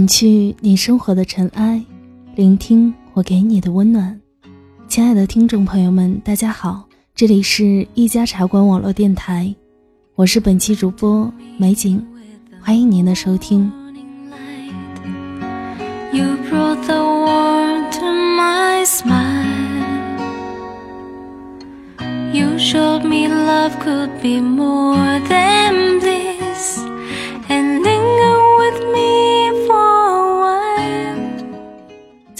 沉去你生活的尘埃，聆听我给你的温暖。亲爱的听众朋友们，大家好，这里是一家茶馆网络电台，我是本期主播美景，欢迎您的收听。you brought the warm to my smile。you showed me love could be more than。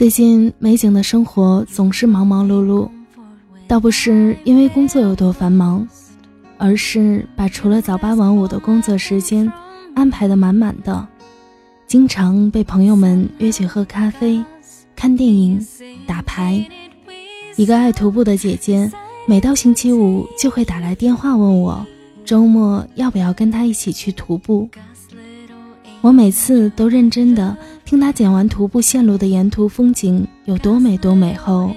最近美景的生活总是忙忙碌碌，倒不是因为工作有多繁忙，而是把除了早八晚五的工作时间安排的满满的，经常被朋友们约去喝咖啡、看电影、打牌。一个爱徒步的姐姐，每到星期五就会打来电话问我，周末要不要跟她一起去徒步。我每次都认真的。听他讲完徒步线路的沿途风景有多美多美后，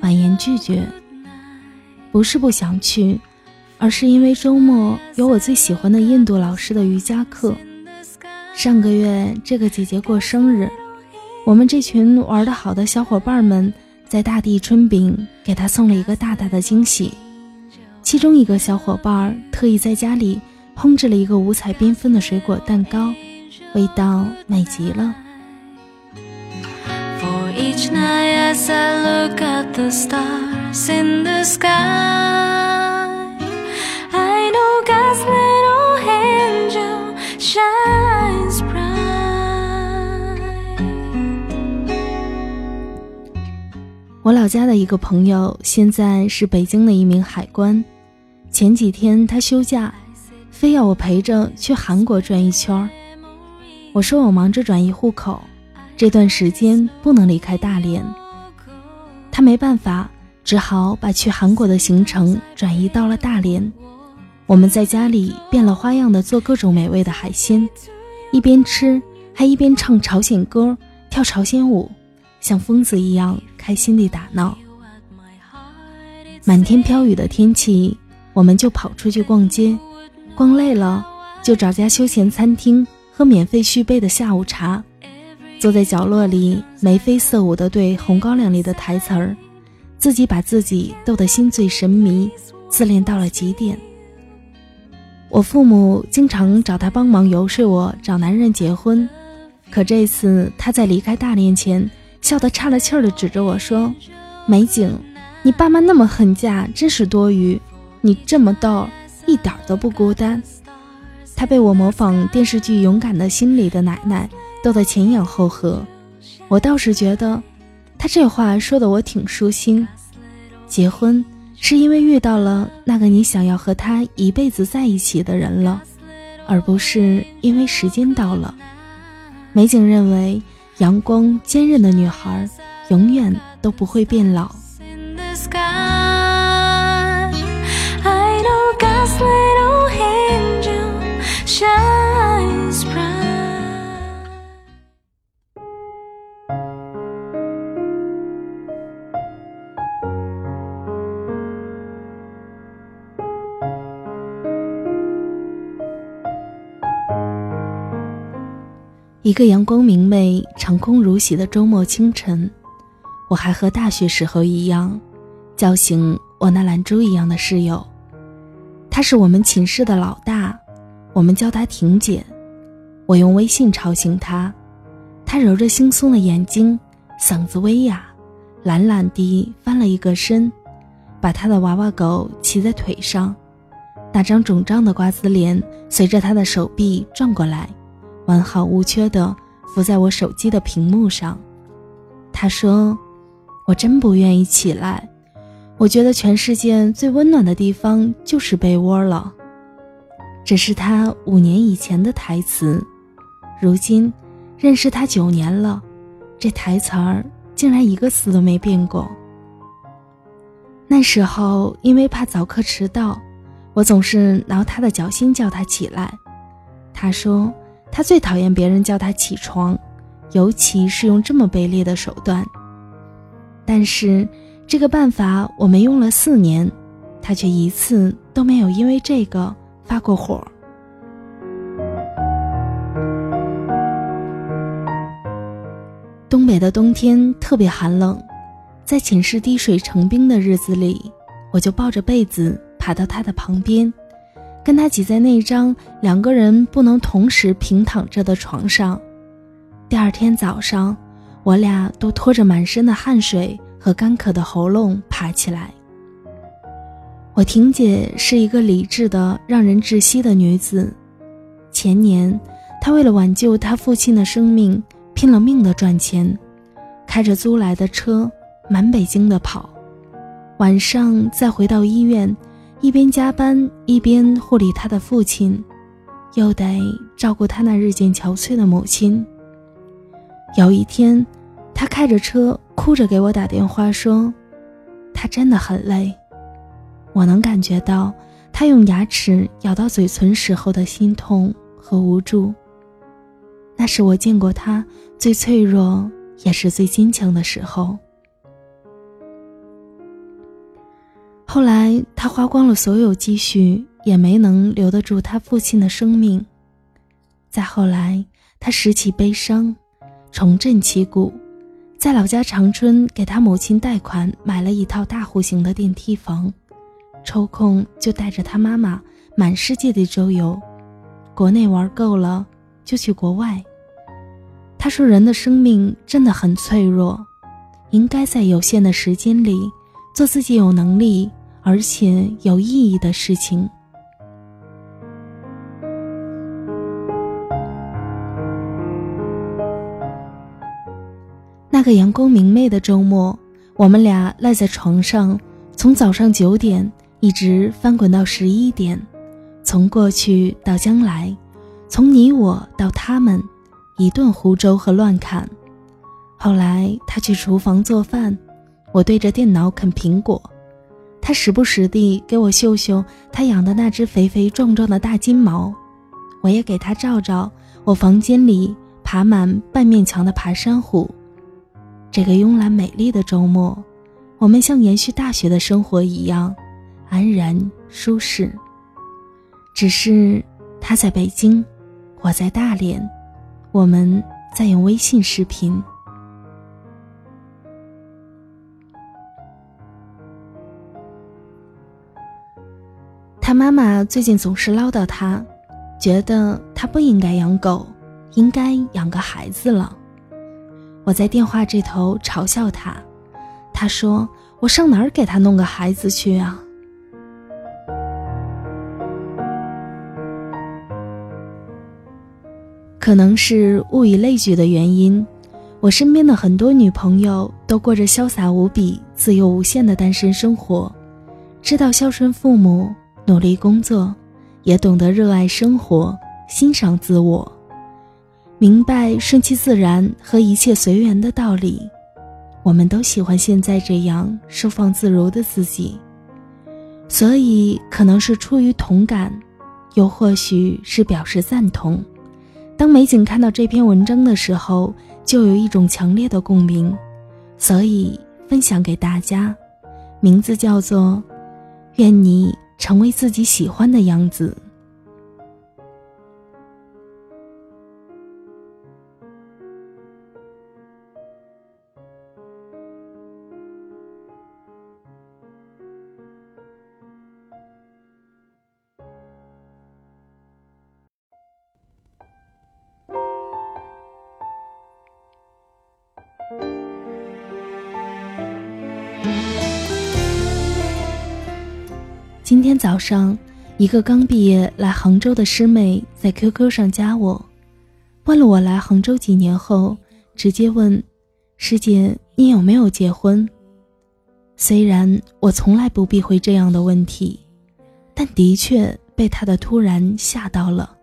婉言拒绝。不是不想去，而是因为周末有我最喜欢的印度老师的瑜伽课。上个月这个姐姐过生日，我们这群玩得好的小伙伴们在大地春饼给她送了一个大大的惊喜。其中一个小伙伴特意在家里烹制了一个五彩缤纷的水果蛋糕，味道美极了。我老家的一个朋友，现在是北京的一名海关。前几天他休假，非要我陪着去韩国转一圈我说我忙着转移户口。这段时间不能离开大连，他没办法，只好把去韩国的行程转移到了大连。我们在家里变了花样的做各种美味的海鲜，一边吃还一边唱朝鲜歌、跳朝鲜舞，像疯子一样开心地打闹。满天飘雨的天气，我们就跑出去逛街，逛累了就找家休闲餐厅喝免费续杯的下午茶。坐在角落里眉飞色舞地对《红高粱》里的台词儿，自己把自己逗得心醉神迷，自恋到了极点。我父母经常找他帮忙游说我找男人结婚，可这次他在离开大连前，笑得岔了气儿地指着我说：“美景，你爸妈那么恨嫁，真是多余。你这么逗，一点都不孤单。”他被我模仿电视剧《勇敢的心》里的奶奶。逗得前仰后合，我倒是觉得，他这话说的我挺舒心。结婚是因为遇到了那个你想要和他一辈子在一起的人了，而不是因为时间到了。美景认为，阳光坚韧的女孩永远都不会变老。一个阳光明媚、长空如洗的周末清晨，我还和大学时候一样，叫醒我那懒猪一样的室友。他是我们寝室的老大，我们叫她婷姐。我用微信吵醒她，她揉着惺忪的眼睛，嗓子微哑，懒懒地翻了一个身，把她的娃娃狗骑在腿上，那张肿胀的瓜子脸随着她的手臂转过来。完好无缺的浮在我手机的屏幕上。他说：“我真不愿意起来，我觉得全世界最温暖的地方就是被窝了。”这是他五年以前的台词，如今认识他九年了，这台词儿竟然一个字都没变过。那时候因为怕早课迟到，我总是挠他的脚心叫他起来。他说。他最讨厌别人叫他起床，尤其是用这么卑劣的手段。但是这个办法我们用了四年，他却一次都没有因为这个发过火。东北的冬天特别寒冷，在寝室滴水成冰的日子里，我就抱着被子爬到他的旁边，跟他挤在那张两个人不能同时平躺着的床上。第二天早上，我俩都拖着满身的汗水和干渴的喉咙爬起来。我婷姐是一个理智的、让人窒息的女子。前年，她为了挽救她父亲的生命。拼了命的赚钱，开着租来的车满北京的跑，晚上再回到医院，一边加班一边护理他的父亲，又得照顾他那日渐憔悴的母亲。有一天，他开着车哭着给我打电话说，他真的很累，我能感觉到他用牙齿咬到嘴唇时候的心痛和无助。那是我见过他最脆弱，也是最坚强的时候。后来他花光了所有积蓄，也没能留得住他父亲的生命。再后来，他拾起悲伤，重振旗鼓，在老家长春给他母亲贷款买了一套大户型的电梯房，抽空就带着他妈妈满世界的周游，国内玩够了。就去国外。他说：“人的生命真的很脆弱，应该在有限的时间里做自己有能力而且有意义的事情。”那个阳光明媚的周末，我们俩赖在床上，从早上九点一直翻滚到十一点，从过去到将来。从你我到他们，一顿胡诌和乱侃。后来他去厨房做饭，我对着电脑啃苹果。他时不时地给我秀秀他养的那只肥肥壮壮的大金毛，我也给他照照我房间里爬满半面墙的爬山虎。这个慵懒美丽的周末，我们像延续大学的生活一样安然舒适。只是他在北京。我在大连，我们在用微信视频。他妈妈最近总是唠叨他，觉得他不应该养狗，应该养个孩子了。我在电话这头嘲笑他，他说：“我上哪儿给他弄个孩子去啊？”可能是物以类聚的原因，我身边的很多女朋友都过着潇洒无比、自由无限的单身生活，知道孝顺父母、努力工作，也懂得热爱生活、欣赏自我，明白顺其自然和一切随缘的道理。我们都喜欢现在这样收放自如的自己，所以可能是出于同感，又或许是表示赞同。当美景看到这篇文章的时候，就有一种强烈的共鸣，所以分享给大家。名字叫做“愿你成为自己喜欢的样子”。今天早上，一个刚毕业来杭州的师妹在 QQ 上加我，问了我来杭州几年后，直接问：“师姐，你有没有结婚？”虽然我从来不避讳这样的问题，但的确被她的突然吓到了。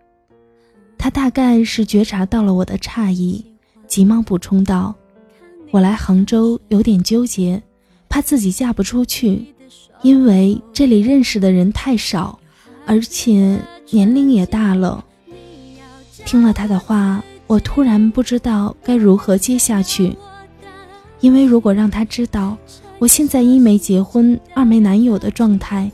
她大概是觉察到了我的诧异，急忙补充道：“我来杭州有点纠结，怕自己嫁不出去。”因为这里认识的人太少，而且年龄也大了。听了他的话，我突然不知道该如何接下去。因为如果让他知道我现在一没结婚，二没男友的状态，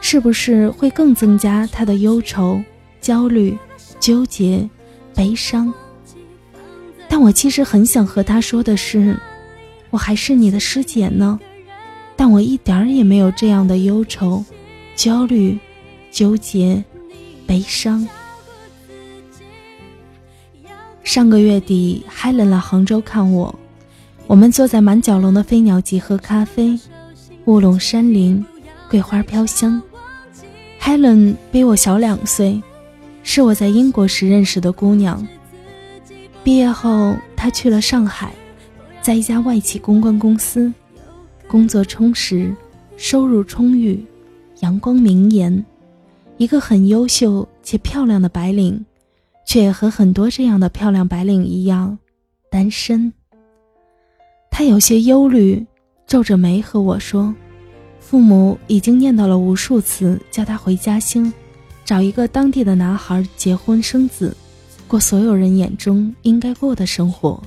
是不是会更增加他的忧愁、焦虑、纠结、悲伤？但我其实很想和他说的是，我还是你的师姐呢。但我一点儿也没有这样的忧愁、焦虑、纠结、悲伤。上个月底，Helen 来杭州看我，我们坐在满角龙的飞鸟集喝咖啡，雾笼山林，桂花飘香。Helen 比我小两岁，是我在英国时认识的姑娘。毕业后，他去了上海，在一家外企公关公司。工作充实，收入充裕，阳光明颜，一个很优秀且漂亮的白领，却和很多这样的漂亮白领一样，单身。他有些忧虑，皱着眉和我说：“父母已经念叨了无数次，叫他回家乡，找一个当地的男孩结婚生子，过所有人眼中应该过的生活。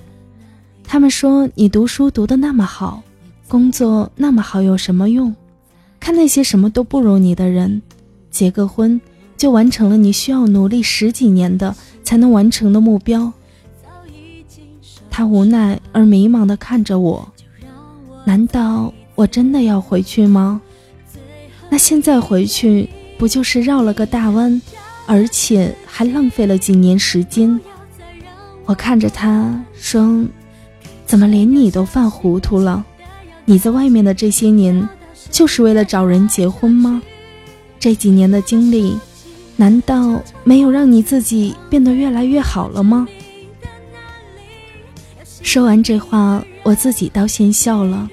他们说你读书读得那么好。”工作那么好有什么用？看那些什么都不如你的人，结个婚就完成了你需要努力十几年的才能完成的目标。他无奈而迷茫地看着我，难道我真的要回去吗？那现在回去不就是绕了个大弯，而且还浪费了几年时间？我看着他说：“怎么连你都犯糊涂了？”你在外面的这些年，就是为了找人结婚吗？这几年的经历，难道没有让你自己变得越来越好了吗？说完这话，我自己倒先笑了。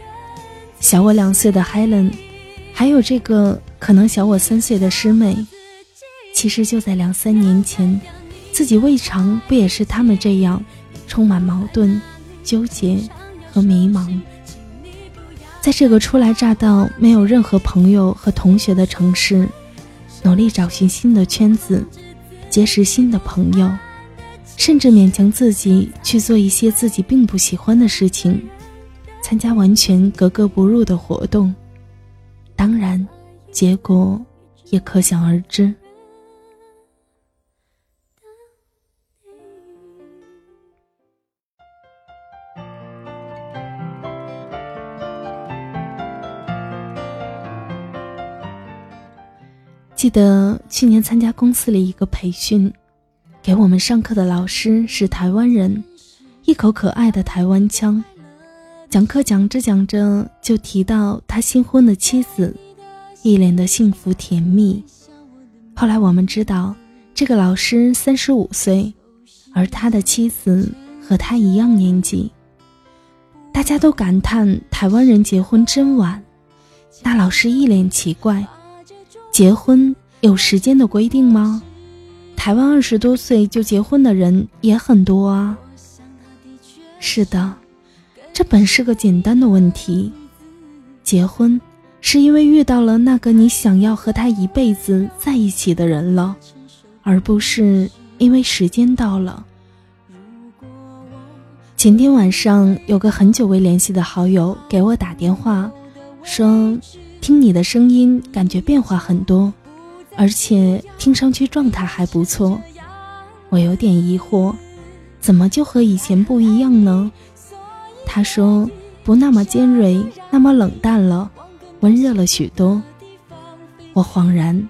小我两岁的 Helen，还有这个可能小我三岁的师妹，其实就在两三年前，自己未尝不也是他们这样，充满矛盾、纠结和迷茫。在这个初来乍到、没有任何朋友和同学的城市，努力找寻新的圈子，结识新的朋友，甚至勉强自己去做一些自己并不喜欢的事情，参加完全格格不入的活动，当然，结果也可想而知。记得去年参加公司里一个培训，给我们上课的老师是台湾人，一口可爱的台湾腔。讲课讲着讲着就提到他新婚的妻子，一脸的幸福甜蜜。后来我们知道，这个老师三十五岁，而他的妻子和他一样年纪。大家都感叹台湾人结婚真晚，那老师一脸奇怪。结婚有时间的规定吗？台湾二十多岁就结婚的人也很多啊。是的，这本是个简单的问题。结婚是因为遇到了那个你想要和他一辈子在一起的人了，而不是因为时间到了。前天晚上有个很久未联系的好友给我打电话，说。听你的声音，感觉变化很多，而且听上去状态还不错。我有点疑惑，怎么就和以前不一样呢？他说不那么尖锐，那么冷淡了，温热了许多。我恍然，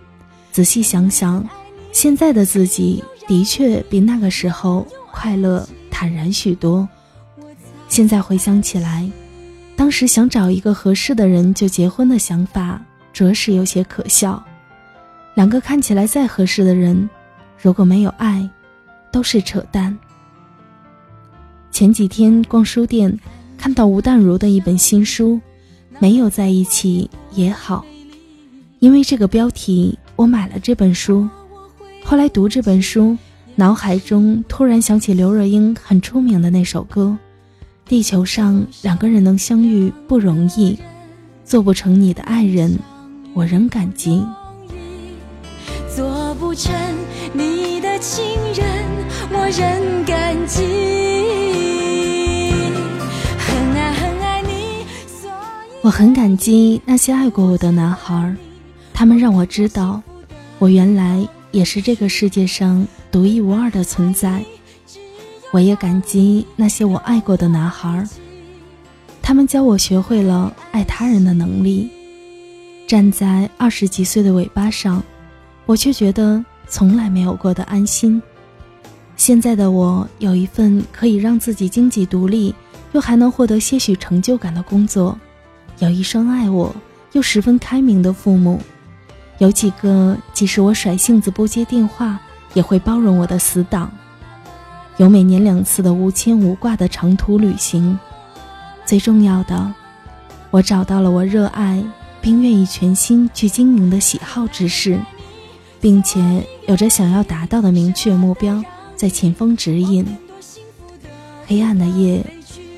仔细想想，现在的自己的确比那个时候快乐坦然许多。现在回想起来。当时想找一个合适的人就结婚的想法，着实有些可笑。两个看起来再合适的人，如果没有爱，都是扯淡。前几天逛书店，看到吴淡如的一本新书，《没有在一起也好》，因为这个标题，我买了这本书。后来读这本书，脑海中突然想起刘若英很出名的那首歌。地球上两个人能相遇不容易，做不成你的爱人，我仍感激。做不成你的情人，我仍感激。很爱很爱你，所以我很感激那些爱过我的男孩，他们让我知道，我原来也是这个世界上独一无二的存在。我也感激那些我爱过的男孩，他们教我学会了爱他人的能力。站在二十几岁的尾巴上，我却觉得从来没有过的安心。现在的我有一份可以让自己经济独立，又还能获得些许成就感的工作，有一双爱我又十分开明的父母，有几个即使我甩性子不接电话，也会包容我的死党，有每年两次的无牵无挂的长途旅行。最重要的，我找到了我热爱。并愿意全心去经营的喜好之事，并且有着想要达到的明确目标在前方指引。黑暗的夜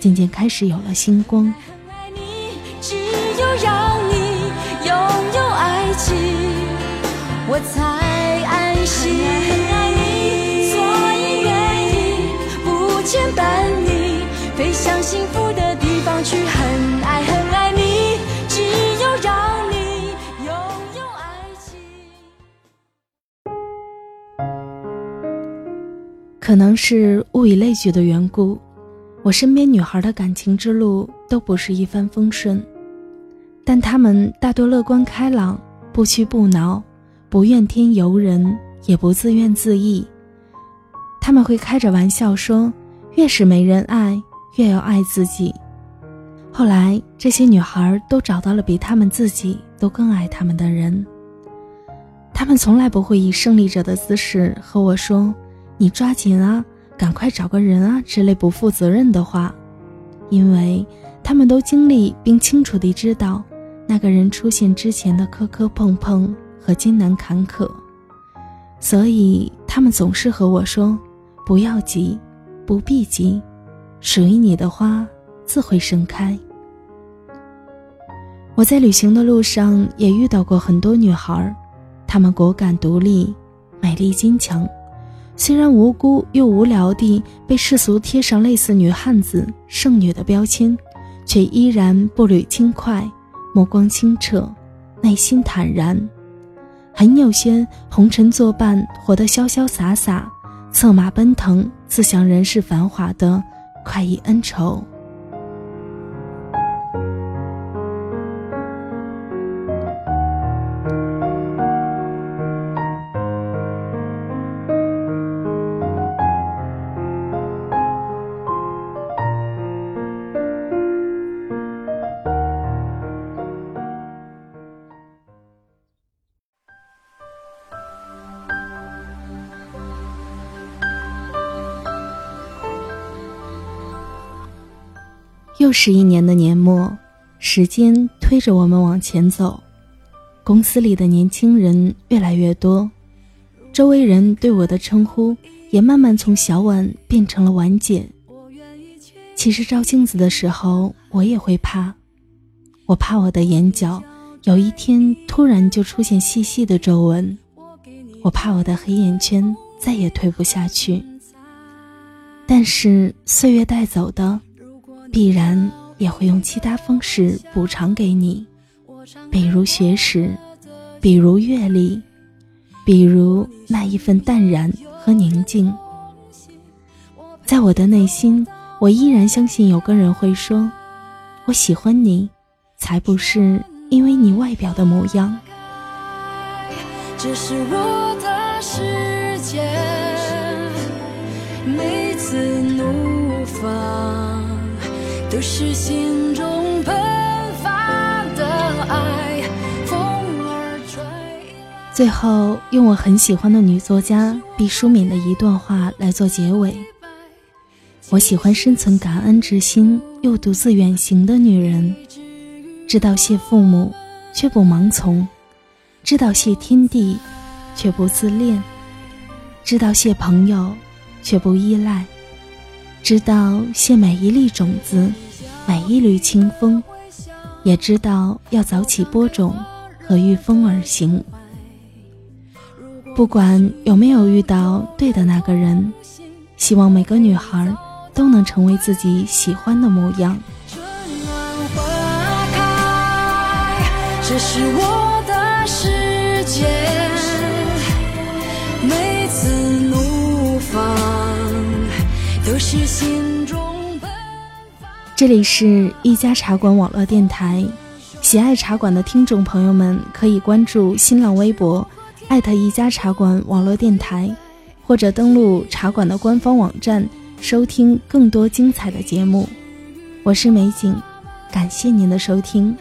渐渐开始有了星光。只有让你拥有爱情，我才牵绊你，飞向幸福的地方去，很爱很爱你。只有让你拥有爱情。可能是物以类聚的缘故，我身边女孩的感情之路都不是一帆风顺，但她们大多乐观开朗，不屈不挠，不怨天尤人，也不自怨自艾。他们会开着玩笑说：“越是没人爱，越要爱自己。”后来，这些女孩都找到了比她们自己都更爱她们的人。她们从来不会以胜利者的姿势和我说：“你抓紧啊，赶快找个人啊”之类不负责任的话，因为她们都经历并清楚地知道那个人出现之前的磕磕碰碰和艰难坎坷，所以她们总是和我说：“不要急，不必急，属于你的花。”自会盛开。我在旅行的路上也遇到过很多女孩，她们果敢独立，美丽坚强。虽然无辜又无聊地被世俗贴上类似女汉子、剩女的标签，却依然步履轻快，目光清澈，内心坦然。很有些红尘作伴，活得潇潇洒洒，策马奔腾，自享人世繁华的快意恩仇。十一年的年末，时间推着我们往前走，公司里的年轻人越来越多，周围人对我的称呼也慢慢从小婉变成了婉姐。其实照镜子的时候，我也会怕，我怕我的眼角有一天突然就出现细细的皱纹，我怕我的黑眼圈再也褪不下去。但是岁月带走的。必然也会用其他方式补偿给你，比如学识，比如阅历，比如那一份淡然和宁静。在我的内心，我依然相信有个人会说：“我喜欢你，才不是因为你外表的模样。”这是我的世是心中喷发的爱，风儿吹最后，用我很喜欢的女作家毕淑敏的一段话来做结尾：我喜欢深存感恩之心又独自远行的女人，知道谢父母却不盲从，知道谢天地却不自恋，知道谢朋友却不依赖，知道谢每一粒种子。每一缕清风，也知道要早起播种和御风而行。不管有没有遇到对的那个人，希望每个女孩都能成为自己喜欢的模样。这是我的世界，每次怒放都是。心这里是一家茶馆网络电台，喜爱茶馆的听众朋友们可以关注新浪微博，艾特一家茶馆网络电台，或者登录茶馆的官方网站收听更多精彩的节目。我是美景，感谢您的收听。